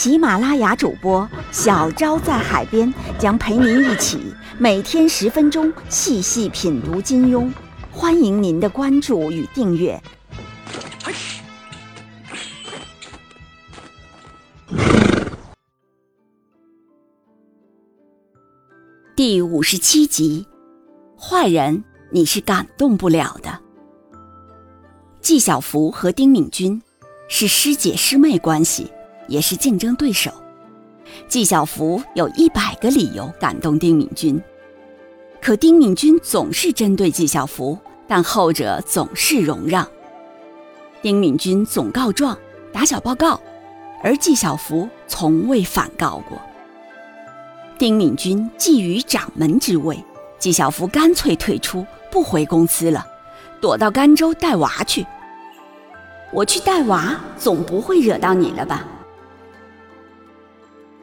喜马拉雅主播小昭在海边将陪您一起每天十分钟细细品读金庸，欢迎您的关注与订阅。第五十七集，坏人你是感动不了的。纪晓芙和丁敏君是师姐师妹关系，也是竞争对手。纪晓芙有一百个理由感动丁敏君，可丁敏君总是针对纪晓芙，但后者总是容让。丁敏君总告状、打小报告，而纪晓芙从未反告过。丁敏君觊觎掌门之位，纪晓芙干脆退出，不回公司了，躲到甘州带娃去。我去带娃，总不会惹到你了吧？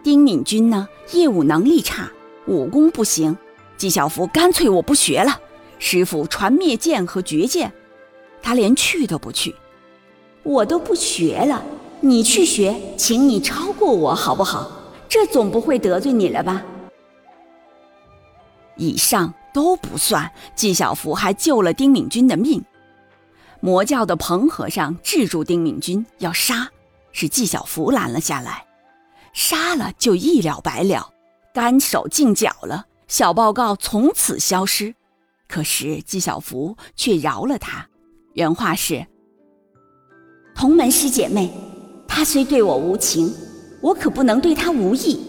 丁敏君呢，业务能力差，武功不行，纪晓芙干脆我不学了，师傅传灭剑和绝剑，他连去都不去。我都不学了，你去学，请你超过我好不好？这总不会得罪你了吧？以上都不算，纪晓芙还救了丁敏君的命。魔教的彭和尚制住丁敏君要杀，是纪晓芙拦了下来。杀了就一了百了，干手净脚了，小报告从此消失。可是纪晓芙却饶了他，原话是：“同门师姐妹，他虽对我无情。”我可不能对他无义。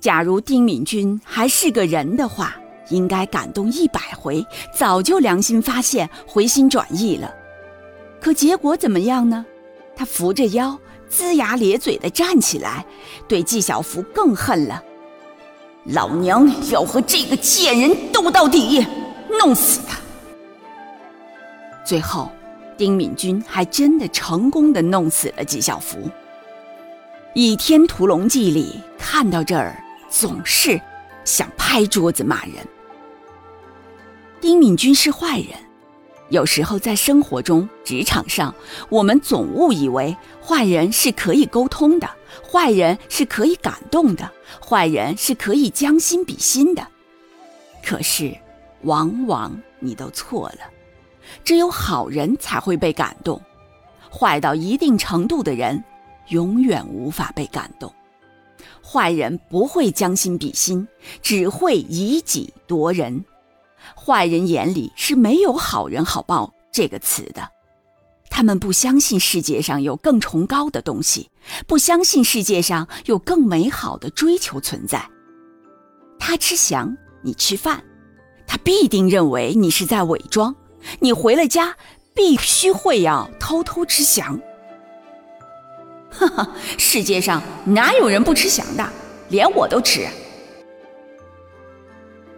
假如丁敏君还是个人的话，应该感动一百回，早就良心发现，回心转意了。可结果怎么样呢？他扶着腰，龇牙咧嘴的站起来，对纪晓芙更恨了。老娘要和这个贱人斗到底，弄死他。最后，丁敏君还真的成功的弄死了纪晓芙。《倚天屠龙记》里看到这儿，总是想拍桌子骂人。丁敏君是坏人，有时候在生活中、职场上，我们总误以为坏人是可以沟通的，坏人是可以感动的，坏人是可以将心比心的。可是，往往你都错了，只有好人才会被感动，坏到一定程度的人。永远无法被感动，坏人不会将心比心，只会以己夺人。坏人眼里是没有“好人好报”这个词的，他们不相信世界上有更崇高的东西，不相信世界上有更美好的追求存在。他吃翔，你吃饭，他必定认为你是在伪装。你回了家，必须会要偷偷吃翔。哈哈，世界上哪有人不吃翔的？连我都吃。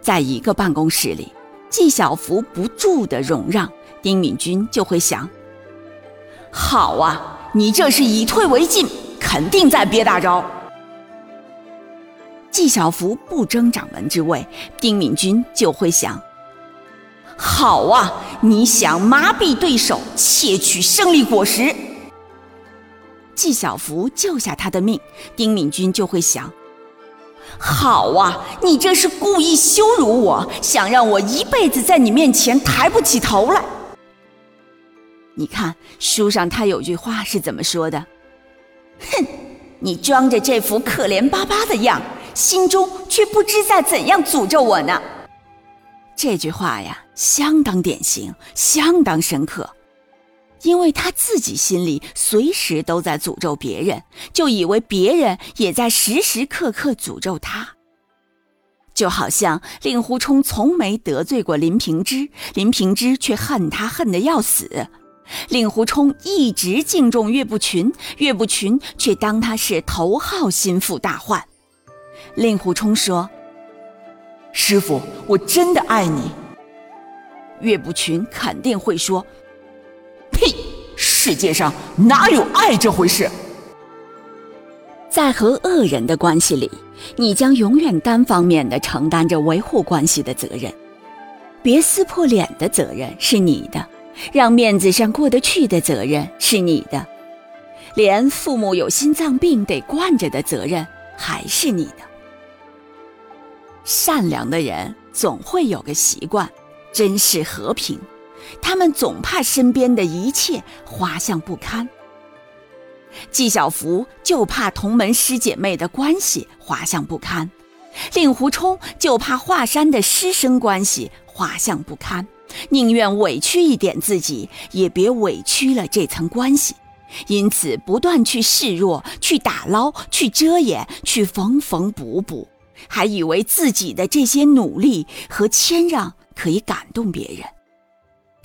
在一个办公室里，纪晓芙不住的容让，丁敏君就会想：好啊，你这是以退为进，肯定在憋大招。纪晓芙不争掌门之位，丁敏君就会想：好啊，你想麻痹对手，窃取胜利果实。纪晓芙救下他的命，丁敏君就会想：好啊，你这是故意羞辱我，想让我一辈子在你面前抬不起头来。你看书上他有句话是怎么说的？哼，你装着这副可怜巴巴的样，心中却不知在怎样诅咒我呢。这句话呀，相当典型，相当深刻。因为他自己心里随时都在诅咒别人，就以为别人也在时时刻刻诅咒他。就好像令狐冲从没得罪过林平之，林平之却恨他恨得要死，令狐冲一直敬重岳不群，岳不群却当他是头号心腹大患。令狐冲说：“师傅，我真的爱你。”岳不群肯定会说：“呸！世界上哪有爱这回事？”在和恶人的关系里，你将永远单方面的承担着维护关系的责任，别撕破脸的责任是你的。让面子上过得去的责任是你的，连父母有心脏病得惯着的责任还是你的。善良的人总会有个习惯，珍视和平，他们总怕身边的一切滑向不堪。纪晓芙就怕同门师姐妹的关系滑向不堪，令狐冲就怕华山的师生关系滑向不堪。宁愿委屈一点自己，也别委屈了这层关系。因此，不断去示弱，去打捞，去遮掩，去缝缝补补，还以为自己的这些努力和谦让可以感动别人。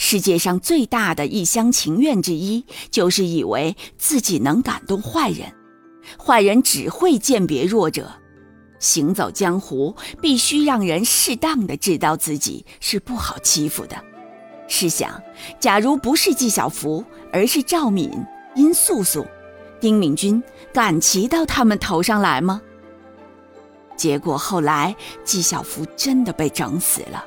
世界上最大的一厢情愿之一，就是以为自己能感动坏人。坏人只会鉴别弱者。行走江湖，必须让人适当的知道自己是不好欺负的。试想，假如不是纪晓芙，而是赵敏、殷素素、丁敏君，敢骑到他们头上来吗？结果后来，纪晓芙真的被整死了。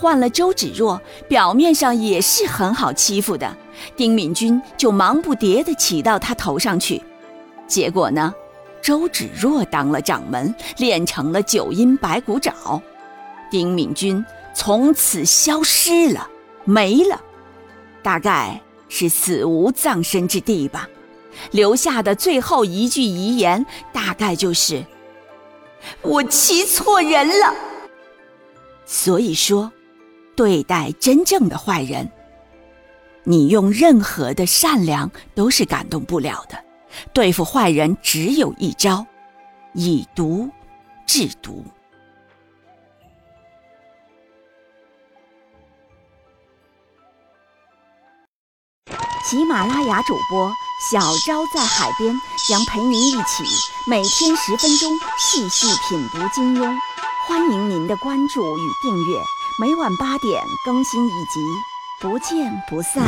换了周芷若，表面上也是很好欺负的，丁敏君就忙不迭地骑到他头上去。结果呢？周芷若当了掌门，练成了九阴白骨爪，丁敏君从此消失了，没了，大概是死无葬身之地吧。留下的最后一句遗言，大概就是：“我骑错人了。”所以说，对待真正的坏人，你用任何的善良都是感动不了的。对付坏人只有一招，以毒制毒。喜马拉雅主播小昭在海边将陪您一起每天十分钟细细品读金庸，欢迎您的关注与订阅，每晚八点更新一集，不见不散。